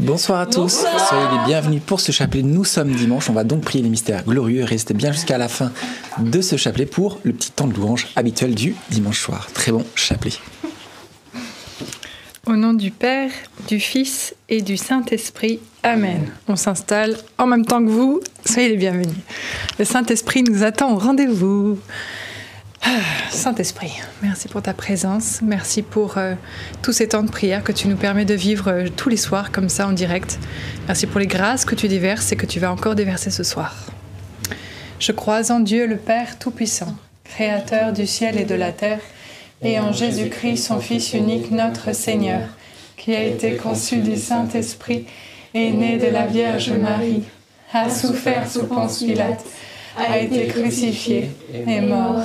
Bonsoir à tous, soyez les bienvenus pour ce chapelet. Nous sommes dimanche, on va donc prier les mystères glorieux et rester bien jusqu'à la fin de ce chapelet pour le petit temps de louange habituel du dimanche soir. Très bon chapelet. Au nom du Père, du Fils et du Saint-Esprit. Amen. On s'installe en même temps que vous. Soyez les bienvenus. Le Saint-Esprit nous attend au rendez-vous. Saint-Esprit, merci pour ta présence. Merci pour euh, tous ces temps de prière que tu nous permets de vivre euh, tous les soirs comme ça en direct. Merci pour les grâces que tu déverses et que tu vas encore déverser ce soir. Je crois en Dieu le Père Tout-Puissant, Créateur du ciel et de la terre, et en Jésus-Christ, son Fils unique, notre Seigneur, qui a été conçu du Saint-Esprit et né de la Vierge Marie, a souffert sous Ponce Pilate, a été crucifié, est mort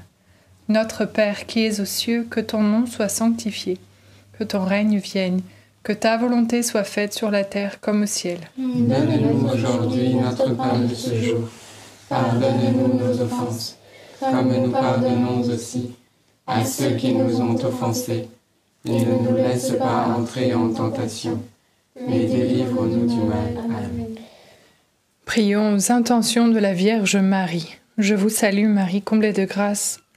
Notre Père qui es aux cieux, que ton nom soit sanctifié, que ton règne vienne, que ta volonté soit faite sur la terre comme au ciel. Donne-nous aujourd'hui notre pain de ce jour. Pardonne-nous nos offenses, comme nous pardonnons aussi à ceux qui nous ont offensés. Et ne nous laisse pas entrer en tentation, mais délivre-nous du mal. Amen. Prions aux intentions de la Vierge Marie. Je vous salue Marie, comblée de grâce.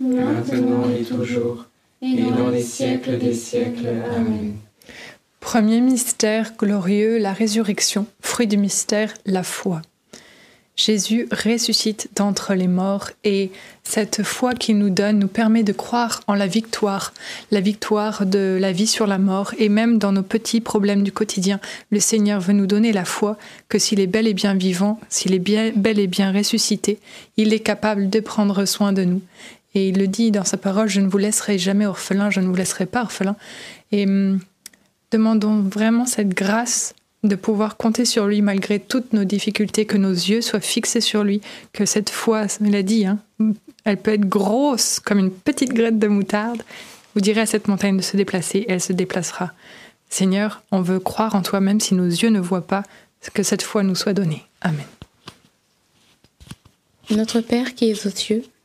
maintenant et toujours, et dans les siècles des siècles. Amen. Premier mystère glorieux, la résurrection. Fruit du mystère, la foi. Jésus ressuscite d'entre les morts et cette foi qu'il nous donne nous permet de croire en la victoire, la victoire de la vie sur la mort et même dans nos petits problèmes du quotidien. Le Seigneur veut nous donner la foi que s'il est bel et bien vivant, s'il est bel et bien ressuscité, il est capable de prendre soin de nous. Et il le dit dans sa parole, je ne vous laisserai jamais orphelin, je ne vous laisserai pas orphelin. Et hum, demandons vraiment cette grâce de pouvoir compter sur lui malgré toutes nos difficultés, que nos yeux soient fixés sur lui, que cette foi, il a dit, hein, elle peut être grosse comme une petite graine de moutarde. Vous direz à cette montagne de se déplacer, elle se déplacera. Seigneur, on veut croire en toi même si nos yeux ne voient pas, que cette foi nous soit donnée. Amen. Notre Père qui es aux cieux,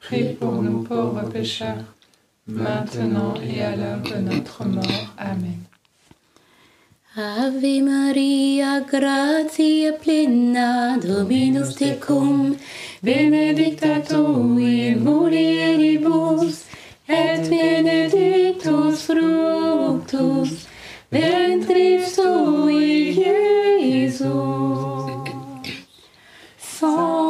prie pour nous pauvres pécheurs, maintenant et à l'heure de notre mort. Amen. Ave Maria, gratia plena, Dominus tecum, benedicta tu in mulieribus, et benedictus fructus ventris tui, Iesus.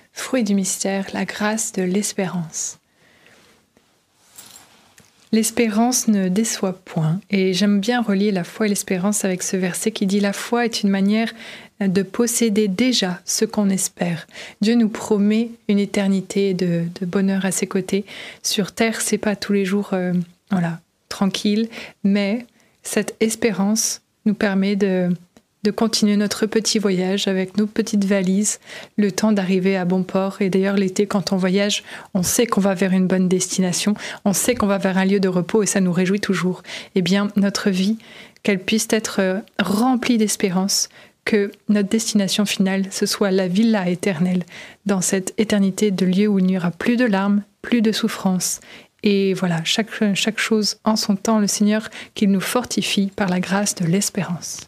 fruit du mystère, la grâce de l'espérance. L'espérance ne déçoit point, et j'aime bien relier la foi et l'espérance avec ce verset qui dit la foi est une manière de posséder déjà ce qu'on espère. Dieu nous promet une éternité de, bonheur à ses côtés. Sur terre, c'est pas tous les jours, euh, voilà, tranquille, mais cette espérance nous permet de, de continuer notre petit voyage avec nos petites valises, le temps d'arriver à bon port. Et d'ailleurs, l'été, quand on voyage, on sait qu'on va vers une bonne destination, on sait qu'on va vers un lieu de repos et ça nous réjouit toujours. Eh bien, notre vie, qu'elle puisse être euh, remplie d'espérance, que notre destination finale, ce soit la villa éternelle, dans cette éternité de lieu où il n'y aura plus de larmes, plus de souffrance. Et voilà, chaque, chaque chose en son temps, le Seigneur, qu'il nous fortifie par la grâce de l'espérance.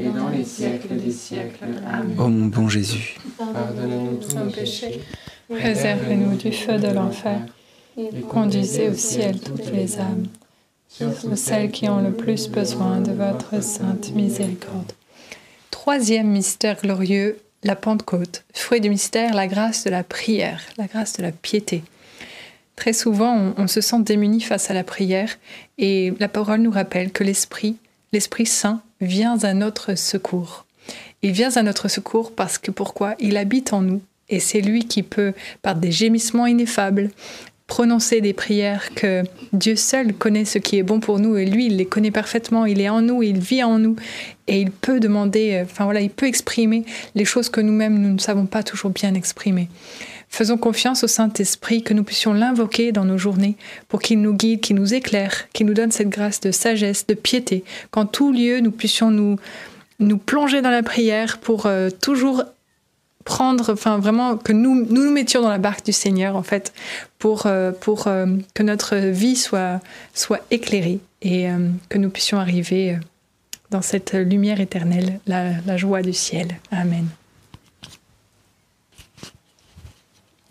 et dans les siècles des siècles. Amen. Ô mon bon Jésus, Pardonne-nous tous nos péchés, Préservez-nous du feu de l'enfer. Conduisez au ciel toutes les âmes, surtout celles qui ont le plus besoin de votre sainte miséricorde. Troisième mystère glorieux, la Pentecôte. Fruit du mystère, la grâce de la prière, la grâce de la piété. Très souvent, on, on se sent démuni face à la prière et la parole nous rappelle que l'Esprit, l'Esprit Saint, vient à notre secours. Il vient à notre secours parce que pourquoi? Il habite en nous et c'est lui qui peut, par des gémissements ineffables, prononcer des prières que Dieu seul connaît ce qui est bon pour nous et lui il les connaît parfaitement, il est en nous, il vit en nous et il peut demander, euh, enfin voilà, il peut exprimer les choses que nous-mêmes nous ne savons pas toujours bien exprimer. Faisons confiance au Saint-Esprit que nous puissions l'invoquer dans nos journées pour qu'il nous guide, qu'il nous éclaire, qu'il nous donne cette grâce de sagesse, de piété, qu'en tout lieu nous puissions nous, nous plonger dans la prière pour euh, toujours prendre, enfin vraiment que nous, nous mettions dans la barque du Seigneur en fait, pour, euh, pour euh, que notre vie soit, soit éclairée et que nous puissions arriver dans cette lumière éternelle, la joie du ciel. Amen.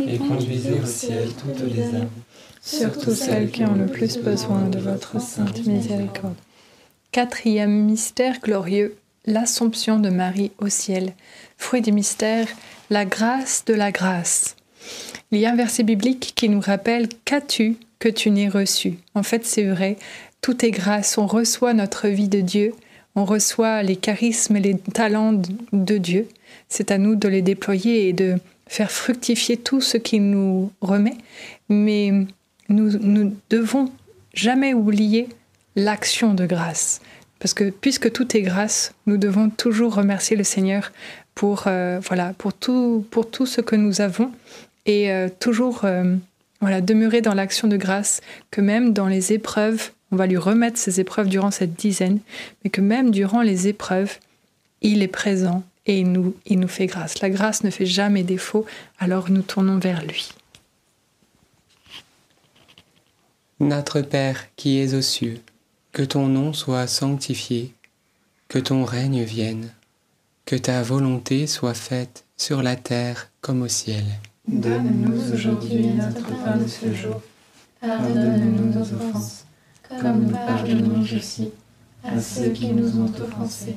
et conduisez au ciel toutes les âmes, surtout celles qui ont le plus besoin de votre sainte miséricorde. Quatrième mystère glorieux, l'Assomption de Marie au ciel. Fruit du mystère, la grâce de la grâce. Il y a un verset biblique qui nous rappelle Qu'as-tu que tu n'aies reçu? En fait, c'est vrai, tout est grâce. On reçoit notre vie de Dieu, on reçoit les charismes et les talents de Dieu. C'est à nous de les déployer et de faire fructifier tout ce qu'il nous remet. Mais nous ne devons jamais oublier l'action de grâce. Parce que puisque tout est grâce, nous devons toujours remercier le Seigneur pour, euh, voilà, pour, tout, pour tout ce que nous avons et euh, toujours euh, voilà, demeurer dans l'action de grâce, que même dans les épreuves, on va lui remettre ces épreuves durant cette dizaine, mais que même durant les épreuves, il est présent et il nous, il nous fait grâce. La grâce ne fait jamais défaut, alors nous tournons vers lui. Notre Père qui es aux cieux, que ton nom soit sanctifié, que ton règne vienne, que ta volonté soit faite sur la terre comme au ciel. Donne-nous aujourd'hui notre pain de ce jour. Pardonne-nous nos offenses, comme nous pardonnons aussi à ceux qui nous ont offensés.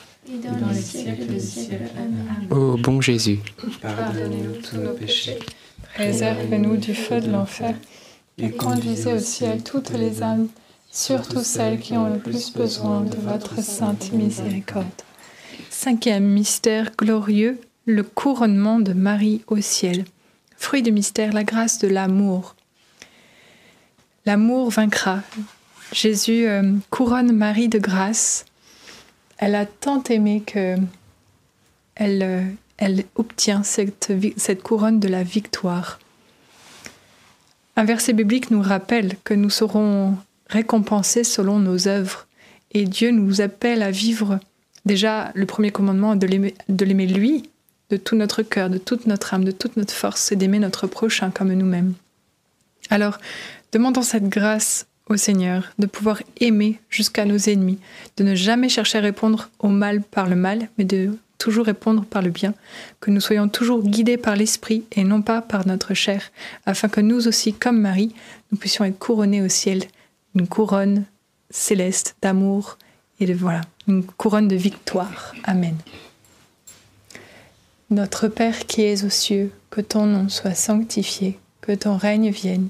et dans les siècles des siècles. Amen. Ô bon Jésus, Pardonnez-nous tous nos péchés, Préservez-nous du feu de l'enfer et conduisez au ciel toutes les âmes, surtout celles qui ont le plus besoin de votre sainte miséricorde. Cinquième mystère glorieux, le couronnement de Marie au ciel. Fruit du mystère, la grâce de l'amour. L'amour vaincra. Jésus euh, couronne Marie de grâce. Elle a tant aimé que elle, euh, obtient cette, cette couronne de la victoire. Un verset biblique nous rappelle que nous serons récompensés selon nos œuvres et Dieu nous appelle à vivre déjà le premier commandement de l'aimer lui de tout notre cœur, de toute notre âme, de toute notre force et d'aimer notre prochain comme nous-mêmes. Alors, demandons cette grâce Seigneur de pouvoir aimer jusqu'à nos ennemis, de ne jamais chercher à répondre au mal par le mal, mais de toujours répondre par le bien, que nous soyons toujours guidés par l'Esprit et non pas par notre chair, afin que nous aussi, comme Marie, nous puissions être couronnés au ciel, une couronne céleste d'amour et de voilà, une couronne de victoire. Amen. Notre Père qui es aux cieux, que ton nom soit sanctifié, que ton règne vienne,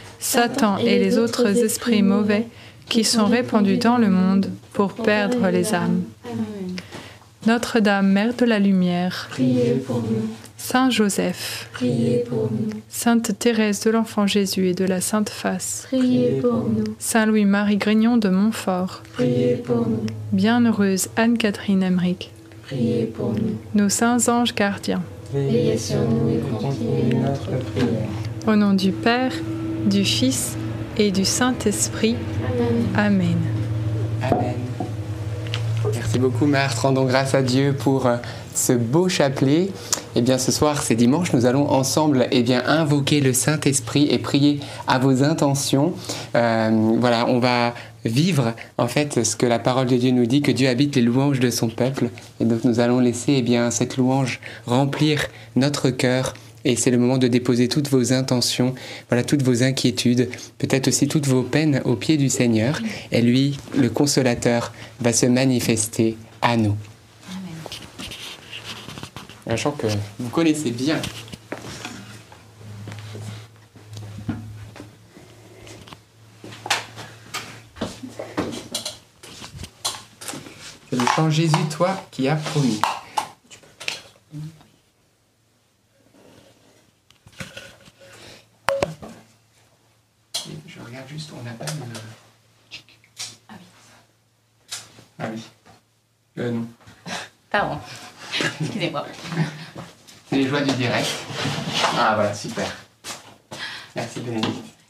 Satan et les autres esprits mauvais qui sont répandus dans le monde pour perdre les âmes. Notre-Dame, Mère de la Lumière, Priez pour nous, Saint Joseph, priez pour nous, Sainte Thérèse de l'Enfant Jésus et de la Sainte Face, priez pour nous, Saint Louis-Marie Grignon de Montfort, priez pour nous, Bienheureuse Anne-Catherine Emmerich, priez pour nous. nos saints anges gardiens. Veillez sur nous et continuez notre prière. Au nom du Père, du Fils et du Saint-Esprit. Amen. Amen. Merci beaucoup, Marthe. Rendons grâce à Dieu pour euh, ce beau chapelet. Eh bien, ce soir, c'est dimanche, nous allons ensemble eh bien, invoquer le Saint-Esprit et prier à vos intentions. Euh, voilà, on va vivre en fait ce que la parole de Dieu nous dit, que Dieu habite les louanges de son peuple. Et donc, nous allons laisser eh bien, cette louange remplir notre cœur Et c'est le moment de déposer toutes vos intentions, voilà, toutes vos inquiétudes, peut-être aussi toutes vos peines au pied du Seigneur. Et lui, le consolateur, va se manifester à nous. Un chant que vous connaissez bien. C'est le Jésus, toi qui as promis. Je regarde juste, on n'a pas de. Ah oui. Ah oui. Euh, non. Pardon. Excusez-moi. C'est les joies du direct. Ah voilà, super. Merci Bénédicte.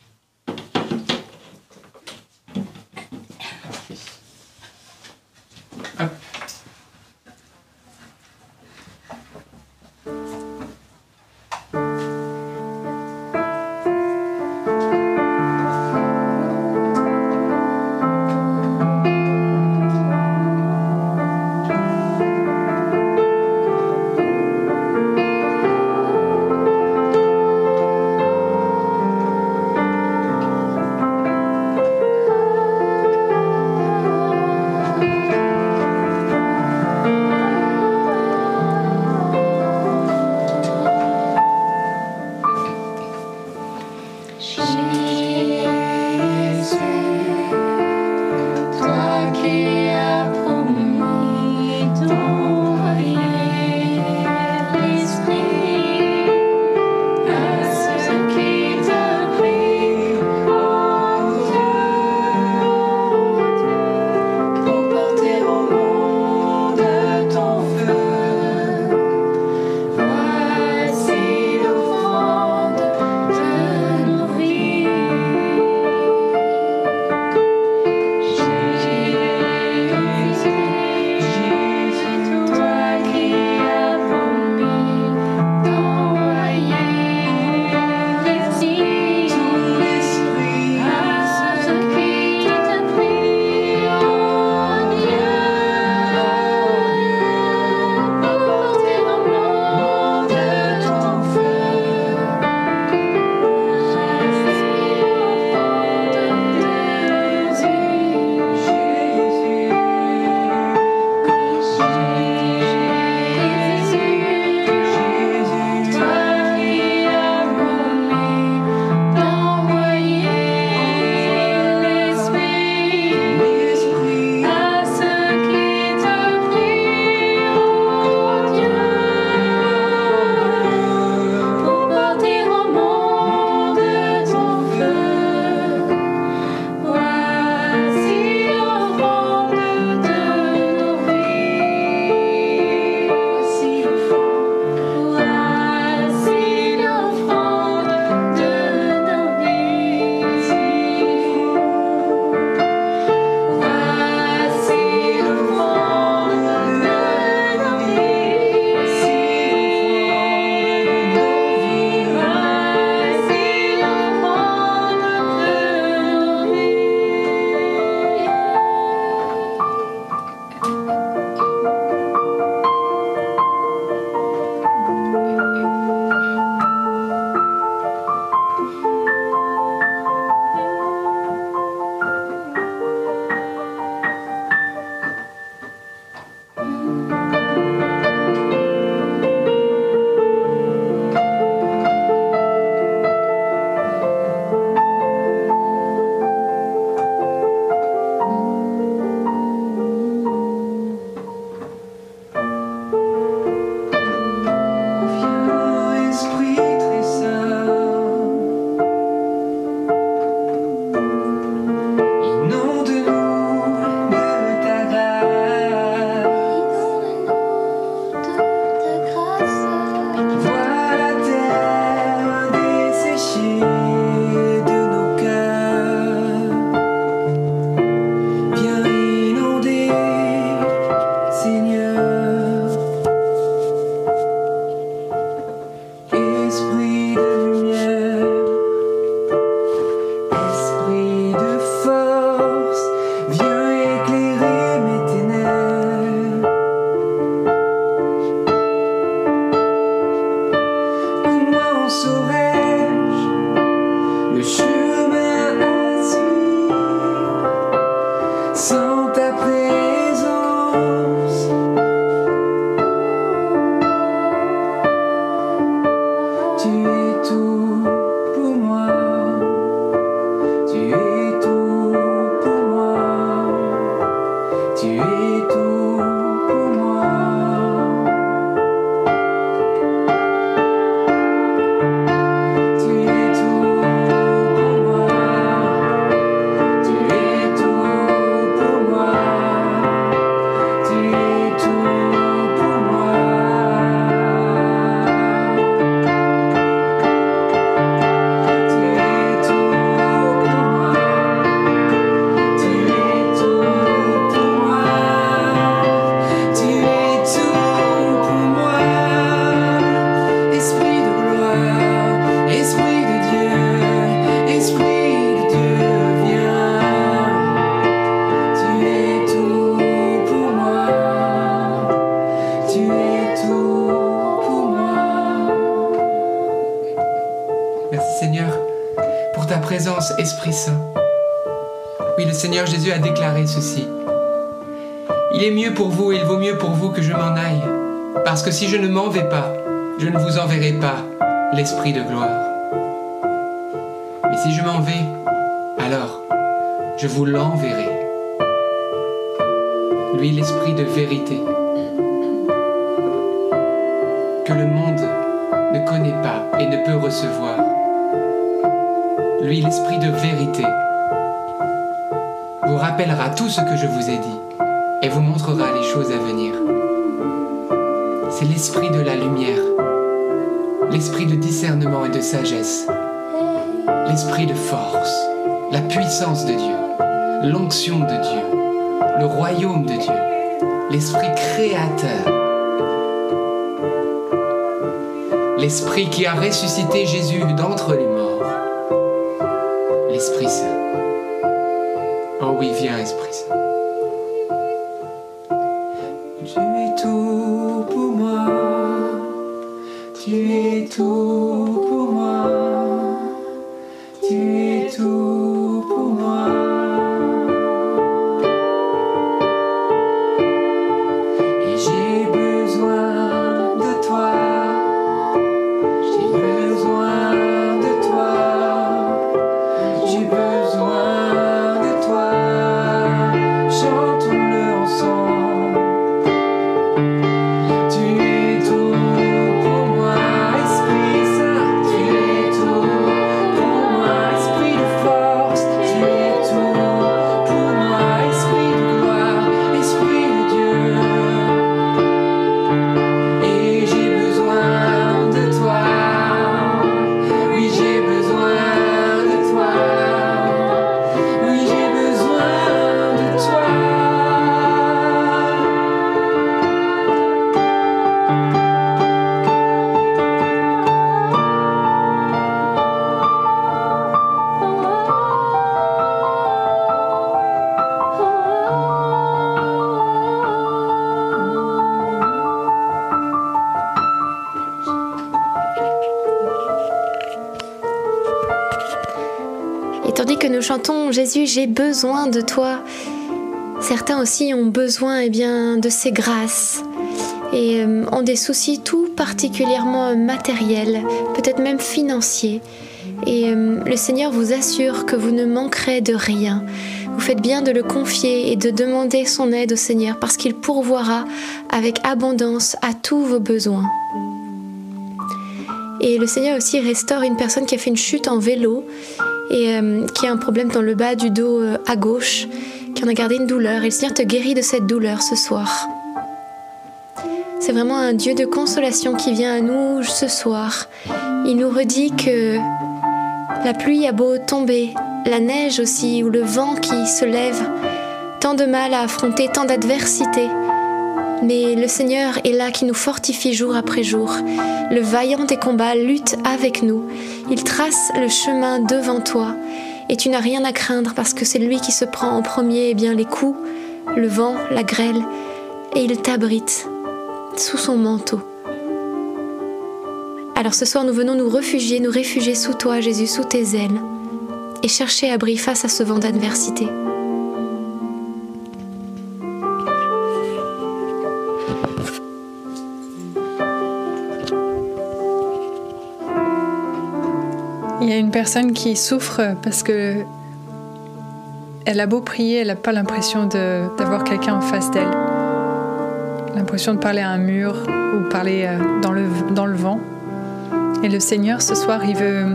Ceci. Il est mieux pour vous, il vaut mieux pour vous que je m'en aille, parce que si je ne m'en vais pas, je ne vous enverrai pas l'Esprit de gloire. Mais si je m'en vais, alors je vous l'enverrai. Lui, l'Esprit de vérité, que le monde ne connaît pas et ne peut recevoir. Lui, l'Esprit de vérité, rappellera tout ce que je vous ai dit et vous montrera les choses à venir. C'est l'Esprit de la lumière, l'Esprit de discernement et de sagesse, l'Esprit de force, la puissance de Dieu, l'onction de Dieu, le royaume de Dieu, l'Esprit créateur l'Esprit qui a ressuscité Jésus d'entre les morts, l'Esprit Saint. Oui, viens, Esprit Jésus, j'ai besoin de toi, certains aussi ont besoin eh bien, de ces grâces et euh, ont des soucis tout particulièrement matériels, peut-être même financiers. Et euh, le Seigneur vous assure que vous ne manquerez de rien. Vous faites bien de le confier et de demander son aide au Seigneur parce qu'il pourvoira avec abondance à tous vos besoins. Et le Seigneur aussi restaure une personne qui a fait une chute en vélo et euh, qui a un problème dans le bas du dos euh, à gauche, qui en a gardé une douleur. Et le Seigneur te guérit de cette douleur ce soir. C'est vraiment un Dieu de consolation qui vient à nous ce soir. Il nous redit que la pluie a beau tomber, la neige aussi, ou le vent qui se lève, tant de mal à affronter, tant d'adversité. Mais le Seigneur est là qui nous fortifie jour après jour. Le vaillant des combats lutte avec nous. Il trace le chemin devant toi. Et tu n'as rien à craindre parce que c'est lui qui se prend en premier eh bien, les coups, le vent, la grêle. Et il t'abrite sous son manteau. Alors ce soir, nous venons nous réfugier, nous réfugier sous toi, Jésus, sous tes ailes, et chercher abri face à ce vent d'adversité. Une personne qui souffre parce que elle a beau prier, elle n'a pas l'impression d'avoir quelqu'un en face d'elle. L'impression de parler à un mur ou parler euh, dans le, dans le vent. Et le Seigneur, ce soir, il veut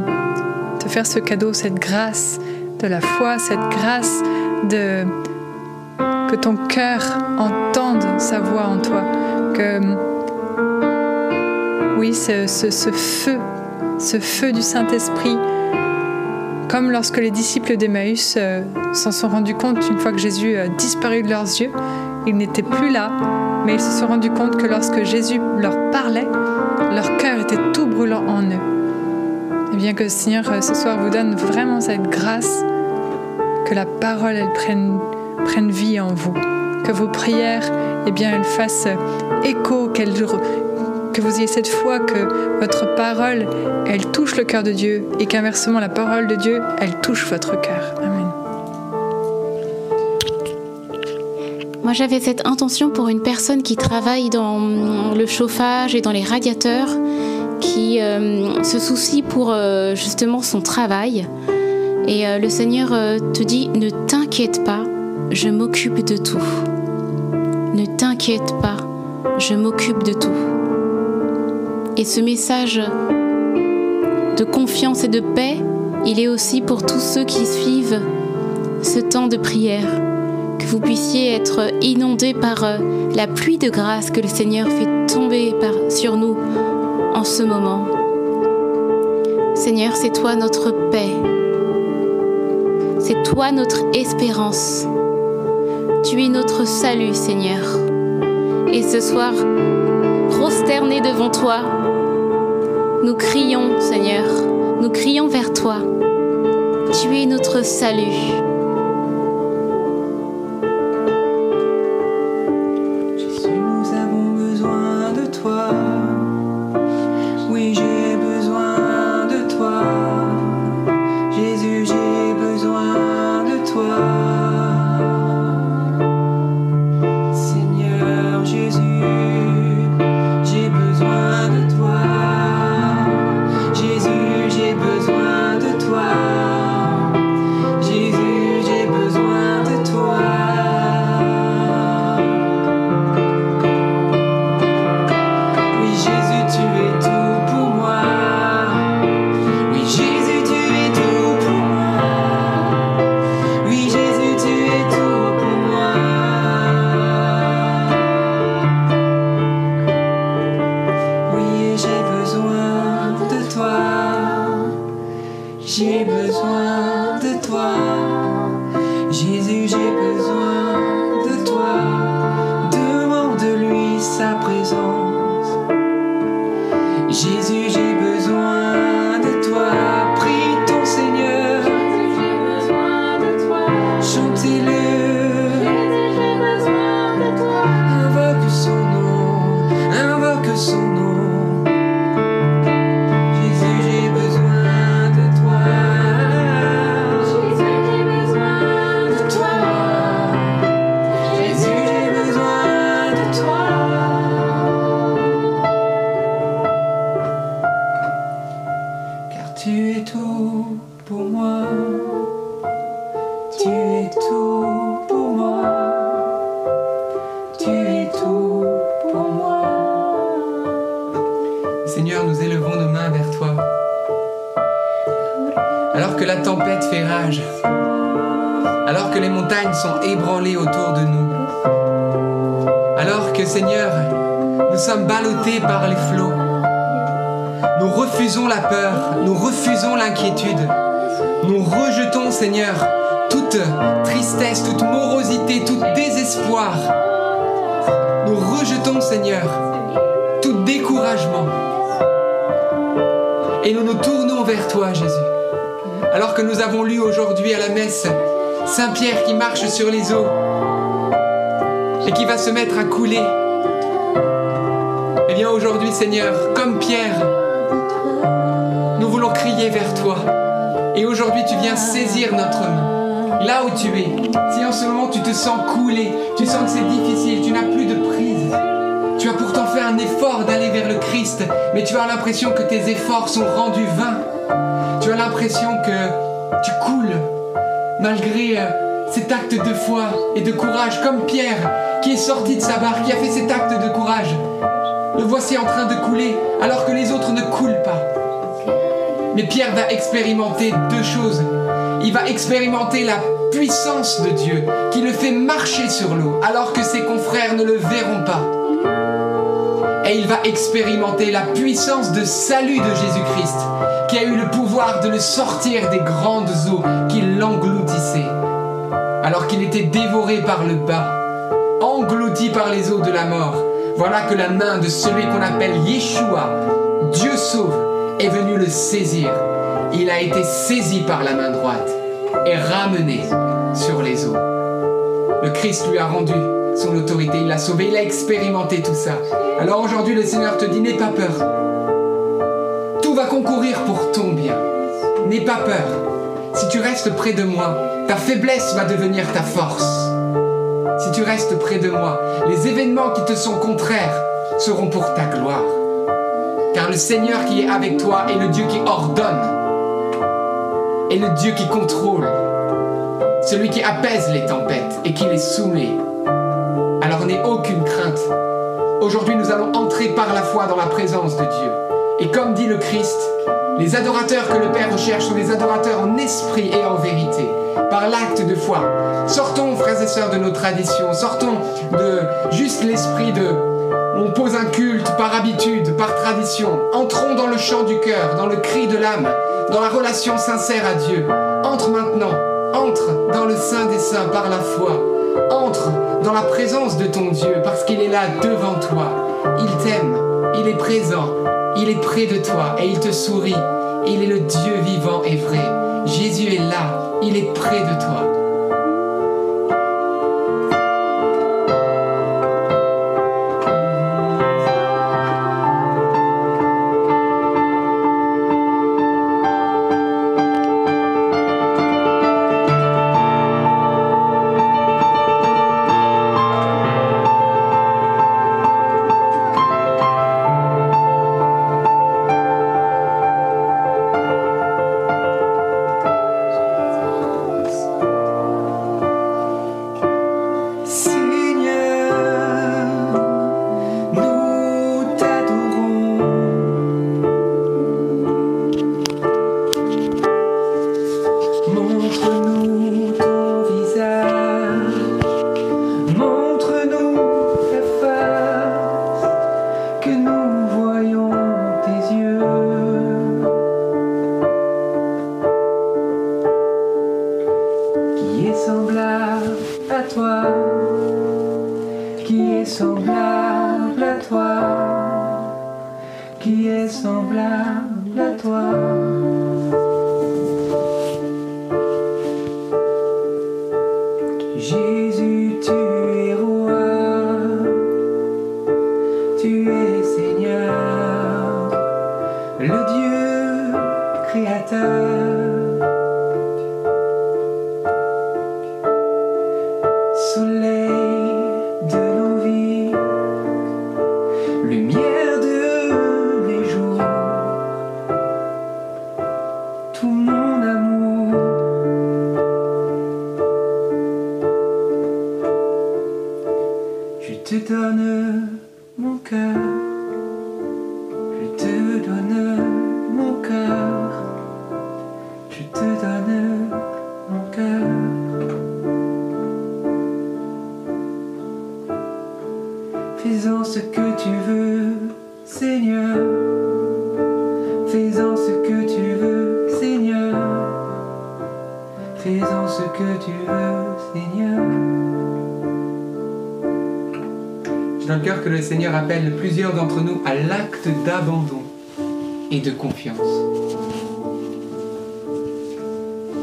te faire ce cadeau, cette grâce de la foi, cette grâce de que ton cœur entende sa voix en toi. Que oui, ce- ce feu, ce feu du Saint-Esprit, comme lorsque les disciples d'Emmaüs euh, s'en sont rendus compte une fois que Jésus a disparu de leurs yeux, ils n'étaient plus là, mais ils se sont rendus compte que lorsque Jésus leur parlait, leur cœur était tout brûlant en eux. Et bien que le Seigneur euh, ce soir vous donne vraiment cette grâce, que la parole elle prenne, prenne vie en vous, que vos prières, eh bien, elles fassent écho, qu'elles que vous ayez cette foi que votre parole, elle touche le cœur de Dieu et qu'inversement, la parole de Dieu, elle touche votre cœur. Amen. Moi, j'avais cette intention pour une personne qui travaille dans le chauffage et dans les radiateurs, qui euh, se soucie pour euh, justement son travail. Et euh, le Seigneur te dit, ne t'inquiète pas, je m'occupe de tout. Ne t'inquiète pas, je m'occupe de tout. Et ce message de confiance et de paix, il est aussi pour tous ceux qui suivent ce temps de prière. Que vous puissiez être inondés par euh, la pluie de grâce que le Seigneur fait tomber sur nous en ce moment. Seigneur, c'est toi notre paix. C'est toi notre espérance. Tu es notre salut, Seigneur. Et ce soir, devant toi, nous crions, Seigneur, nous crions vers toi. Tu es notre salut. Seigneur tout découragement. Et nous nous tournons vers toi, Jésus. Alors que nous avons lu aujourd'hui à la messe Saint Pierre qui marche sur les eaux et qui va se mettre à couler. Eh bien aujourd'hui, Seigneur, comme Pierre, nous voulons crier vers toi. Et aujourd'hui, tu viens saisir notre main. Là où tu es, si en ce moment tu te sens couler, tu sens que c'est difficile, tu n'as plus un effort d'aller vers le Christ, mais tu as l'impression que tes efforts sont rendus vains. Tu as l'impression que tu coules malgré euh, cet acte de foi et de courage, comme Pierre qui est sorti de sa barque, qui a fait cet acte de courage. Le voici en train de couler alors que les autres ne coulent pas. Mais Pierre va expérimenter deux choses. Il va expérimenter la puissance de Dieu qui le fait marcher sur l'eau alors que ses confrères ne le verront pas. Et il va expérimenter la puissance de salut de Jésus-Christ qui a eu le pouvoir de le sortir des grandes eaux qui l'engloutissaient alors qu'il était dévoré par le bas, englouti par les eaux de la mort. Voilà que la main de celui qu'on appelle Yeshua, Dieu sauve, est venue le saisir. Il a été saisi par la main droite et ramené sur les eaux. Le Christ lui a rendu son autorité, il l'a sauvé, il a expérimenté tout ça. Alors aujourd'hui, le Seigneur te dit, n'aie pas peur. Tout va concourir pour ton bien. N'aie pas peur. Si tu restes près de moi, ta faiblesse va devenir ta force. Si tu restes près de moi, les événements qui te sont contraires seront pour ta gloire. Car le Seigneur qui est avec toi est le Dieu qui ordonne, est le Dieu qui contrôle, celui qui apaise les tempêtes et qui les soumet. Alors n'aie aucune crainte. Aujourd'hui, nous allons entrer par la foi dans la présence de Dieu. Et comme dit le Christ, les adorateurs que le Père recherche sont des adorateurs en esprit et en vérité, par l'acte de foi. Sortons, frères et sœurs, de nos traditions, sortons de juste l'esprit de on pose un culte par habitude, par tradition. Entrons dans le chant du cœur, dans le cri de l'âme, dans la relation sincère à Dieu. Entre maintenant, entre dans le sein des saints par la foi. Entre dans la présence de ton Dieu parce qu'il est là devant toi. Il t'aime, il est présent, il est près de toi et il te sourit. Il est le Dieu vivant et vrai. Jésus est là, il est près de toi. D'entre nous à l'acte d'abandon et de confiance.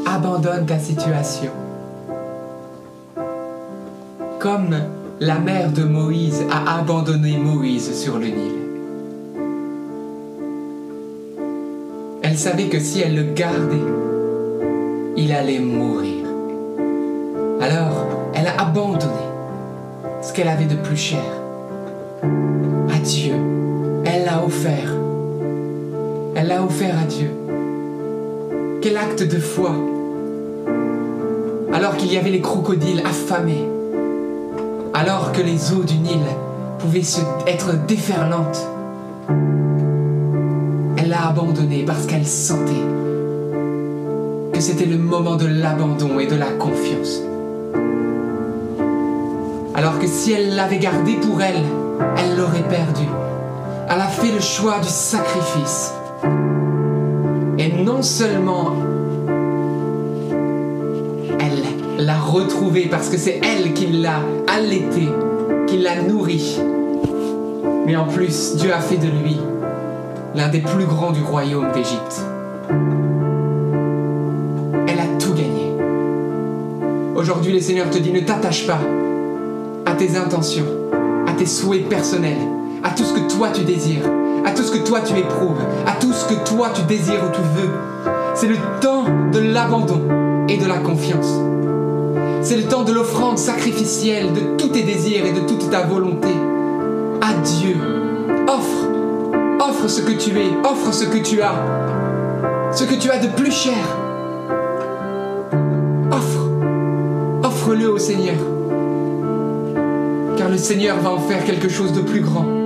Abandonne ta situation. Comme la mère de Moïse a abandonné Moïse sur le Nil. Elle savait que si elle le gardait, il allait mourir. Alors, elle a abandonné ce qu'elle avait de plus cher Offert à Dieu. Quel acte de foi. Alors qu'il y avait les crocodiles affamés. Alors que les eaux du Nil pouvaient être déferlantes. Elle l'a abandonné parce qu'elle sentait que c'était le moment de l'abandon et de la confiance. Alors que si elle l'avait gardé pour elle, elle l'aurait perdu. Elle a fait le choix du sacrifice. Non seulement elle l'a retrouvé parce que c'est elle qui l'a allaité, qui l'a nourri, mais en plus Dieu a fait de lui l'un des plus grands du royaume d'Égypte. Elle a tout gagné. Aujourd'hui, le Seigneur te dit, ne t'attache pas à tes intentions tes souhaits personnels, à tout ce que toi tu désires, à tout ce que toi tu éprouves, à tout ce que toi tu désires ou tu veux. C'est le temps de l'abandon et de la confiance. C'est le temps de l'offrande sacrificielle de tous tes désirs et de toute ta volonté. À offre, offre ce que tu es, offre ce que tu as, ce que tu as de plus cher. Offre, offre-le au Seigneur. Car le Seigneur va en faire quelque chose de plus grand.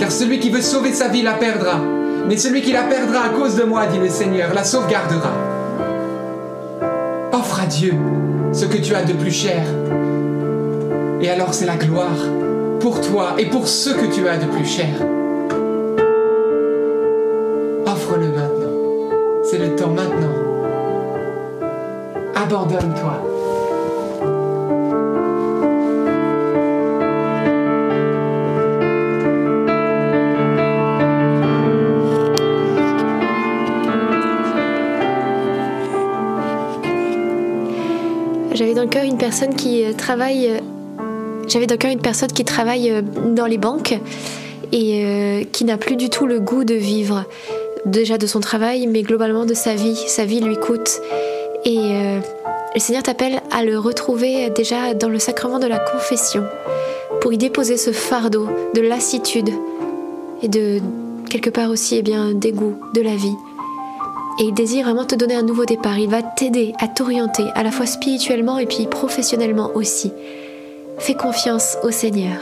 Car celui qui veut sauver sa vie la perdra. Mais celui qui la perdra à cause de moi, dit le Seigneur, la sauvegardera. Offre à Dieu ce que tu as de plus cher. Et alors c'est la gloire pour toi et pour ce que tu as de plus cher. Offre-le maintenant. C'est le temps maintenant. Abandonne-toi. Une personne qui euh, travaille. euh, J'avais cœur une personne qui travaille euh, dans les banques et qui n'a plus du tout le goût de vivre, déjà de son travail, mais globalement de sa vie. Sa vie lui coûte. Et le Seigneur t'appelle à le retrouver déjà dans le sacrement de la confession pour y déposer ce fardeau de lassitude et de quelque part aussi eh bien dégoût de la vie. Et il désire vraiment te donner un nouveau départ. Il va t'aider à t'orienter, à la fois spirituellement et puis professionnellement aussi. Fais confiance au Seigneur.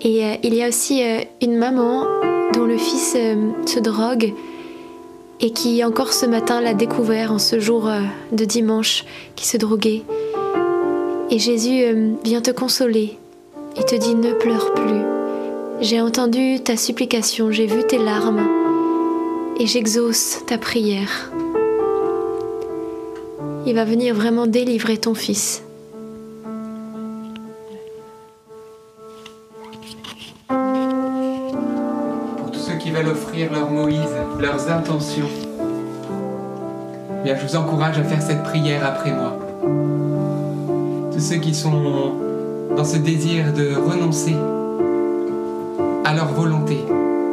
Et euh, il y a aussi euh, une maman dont le fils euh, se drogue et qui encore ce matin l'a découvert en ce jour de dimanche qui se droguait. Et Jésus vient te consoler et te dit ne pleure plus. J'ai entendu ta supplication, j'ai vu tes larmes et j'exauce ta prière. Il va venir vraiment délivrer ton fils. pour tous ceux qui veulent offrir leur Moïse, leurs intentions. Bien, je vous encourage à faire cette prière après moi. Tous ceux qui sont dans ce désir de renoncer à leur volonté,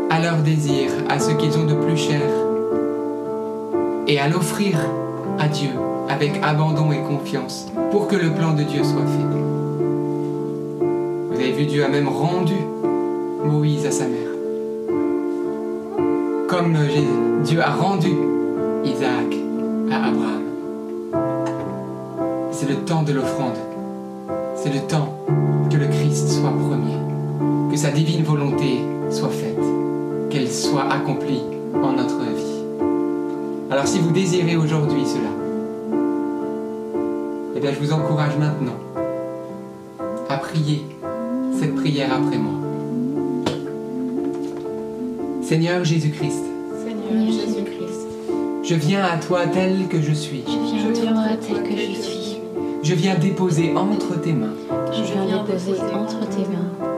à leur désir, à ce qu'ils ont de plus cher, et à l'offrir à Dieu avec abandon et confiance pour que le plan de Dieu soit fait. Vous avez vu, Dieu a même rendu Moïse à sa mère comme Dieu a rendu Isaac à Abraham. C'est le temps de l'offrande. C'est le temps que le Christ soit premier, que sa divine volonté soit faite, qu'elle soit accomplie en notre vie. Alors si vous désirez aujourd'hui cela, eh bien je vous encourage maintenant à prier cette prière après moi. Seigneur Jésus-Christ, Seigneur Jésus-Christ, je viens à toi tel que je suis. Je viens à toi tel que je suis. Je viens déposer entre tes mains Je viens déposer entre tes mains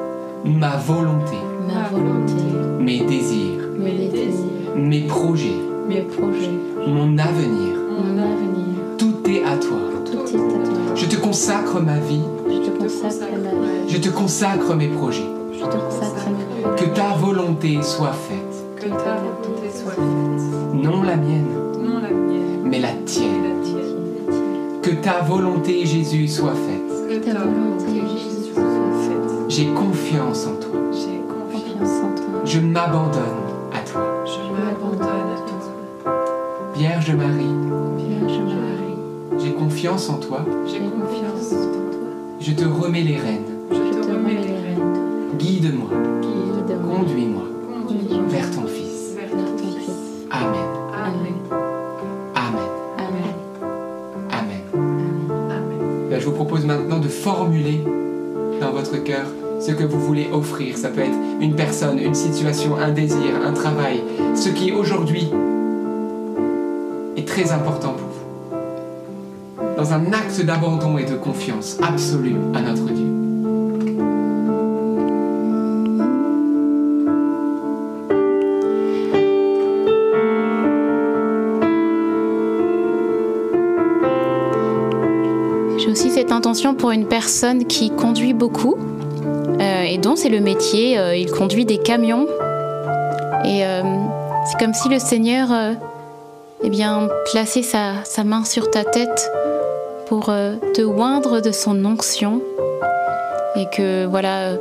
ma volonté, ma volonté, mes désirs, mes désirs, mes projets, mes projets, mon avenir. mon avenir. Tout est à toi. Tout est à toi. Je te consacre ma vie, Je te consacre ma vie. je te consacre mes projets. Je te consacre mes projets. Que ta volonté soit faite. que ta volonté soit faite, Non la mienne, non la mienne, mais la tienne. la tienne. Que ta volonté, Jésus, soit faite. Que ta volonté, Jésus, soit faite. J'ai confiance en toi. J'ai confiance. En toi. Je m'abandonne à toi. Je m'abandonne à toi. Vierge Marie, Vierge Marie, j'ai confiance en toi. J'ai confiance en toi. Je te remets les rênes. Je te remets les rênes. Guide-moi, guide-moi, conduis-moi Conduis-moi vers ton Fils. vers ton Fils. Fils. Amen. Amen. Amen. Amen. Amen. Amen. Amen. Ben, je vous propose maintenant de formuler dans votre cœur ce que vous voulez offrir. Ça peut être une personne, une situation, un désir, un travail, ce qui aujourd'hui est très important pour vous. Dans un acte d'abandon et de confiance absolue à notre Dieu. J'ai aussi cette intention pour une personne qui conduit beaucoup euh, dont c'est le métier. Euh, il conduit des camions. Et euh, c'est comme si le Seigneur eh bien, plaçait sa, sa, main sur ta tête pour te oindre de son onction. Et que voilà,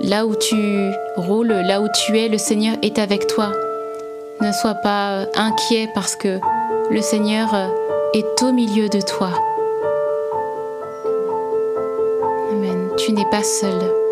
là où tu roules, là où tu es, le Seigneur est avec toi. Ne sois pas inquiet parce que le Seigneur est au milieu de toi. Amen. Tu n'es pas seul.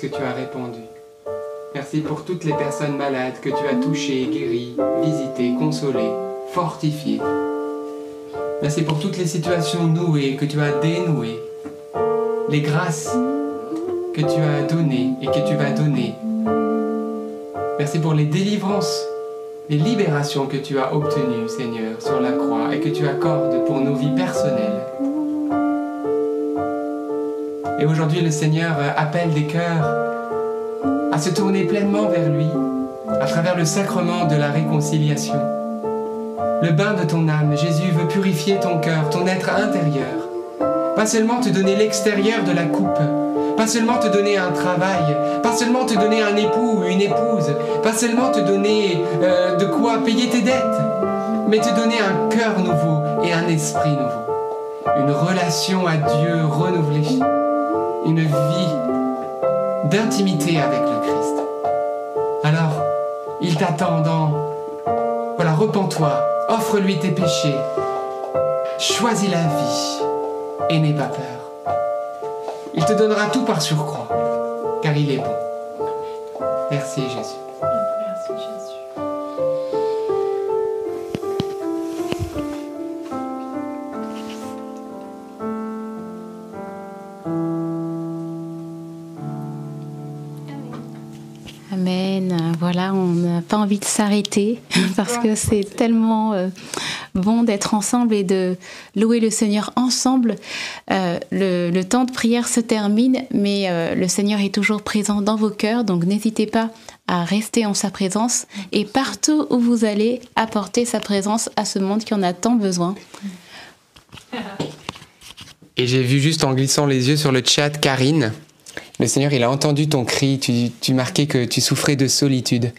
Que tu as répondu. Merci pour toutes les personnes malades que tu as touchées, guéries, visitées, consolées, fortifiées. Merci pour toutes les situations nouées que tu as dénouées, les grâces que tu as données et que tu vas donner. Merci pour les délivrances, les libérations que tu as obtenues, Seigneur, sur la croix et que tu accordes pour nos vies personnelles. Et aujourd'hui, le Seigneur appelle des cœurs à se tourner pleinement vers lui à travers le sacrement de la réconciliation. Le bain de ton âme, Jésus veut purifier ton cœur, ton être intérieur. Pas seulement te donner l'extérieur de la coupe, pas seulement te donner un travail, pas seulement te donner un époux ou une épouse, pas seulement te donner euh, de quoi payer tes dettes, mais te donner un cœur nouveau et un esprit nouveau, une relation à Dieu renouvelée une vie d'intimité avec le Christ. Alors, il t'attend dans, voilà, repens-toi, offre-lui tes péchés, choisis la vie et n'aie pas peur. Il te donnera tout par surcroît, car il est bon. Merci Jésus. Pas envie de s'arrêter parce que c'est tellement euh, bon d'être ensemble et de louer le Seigneur ensemble. Euh, le, temps de prière se termine, mais euh, le Seigneur est toujours présent dans vos cœurs, donc n'hésitez pas à rester en sa présence et partout où vous allez apporter sa présence à ce monde qui en a tant besoin. Et j'ai vu juste en glissant les yeux sur le chat Karine le Seigneur, il a entendu ton cri, tu, marquais que tu souffrais de solitude.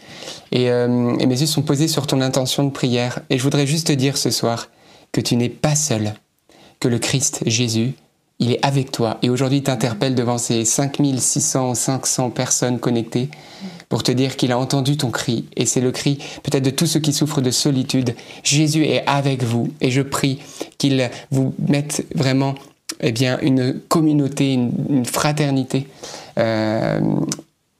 Euh, et, mes yeux sont posés sur ton intention de prière. Et je voudrais juste te dire ce soir que tu n'es pas seul, que le Christ, Jésus, il est avec toi. Et aujourd'hui, il t'interpelle devant ces 5600 ou 500 personnes connectées pour te dire qu'il a entendu ton cri, et c'est le cri peut-être de tous ceux qui souffrent de solitude. Jésus est avec vous, et je prie qu'il vous mette vraiment eh bien, une communauté, une, fraternité. Euh,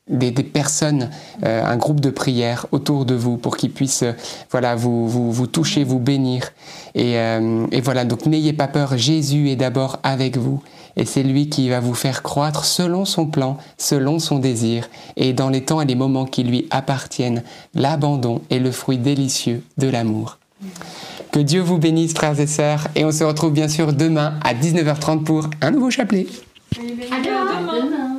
des, personnes, euh, un groupe de prière autour de vous pour qu'ils puissent euh, voilà, vous, vous, toucher, vous bénir. Et, et voilà, donc n'ayez pas peur, Jésus est d'abord avec vous et c'est lui qui va vous faire croître selon son plan, selon son désir, et dans les temps et les moments qui lui appartiennent, l'abandon est le fruit délicieux de l'amour. Que Dieu vous bénisse, frères et sœurs, et on se retrouve bien sûr demain à 19h30 pour un nouveau chapelet. À demain.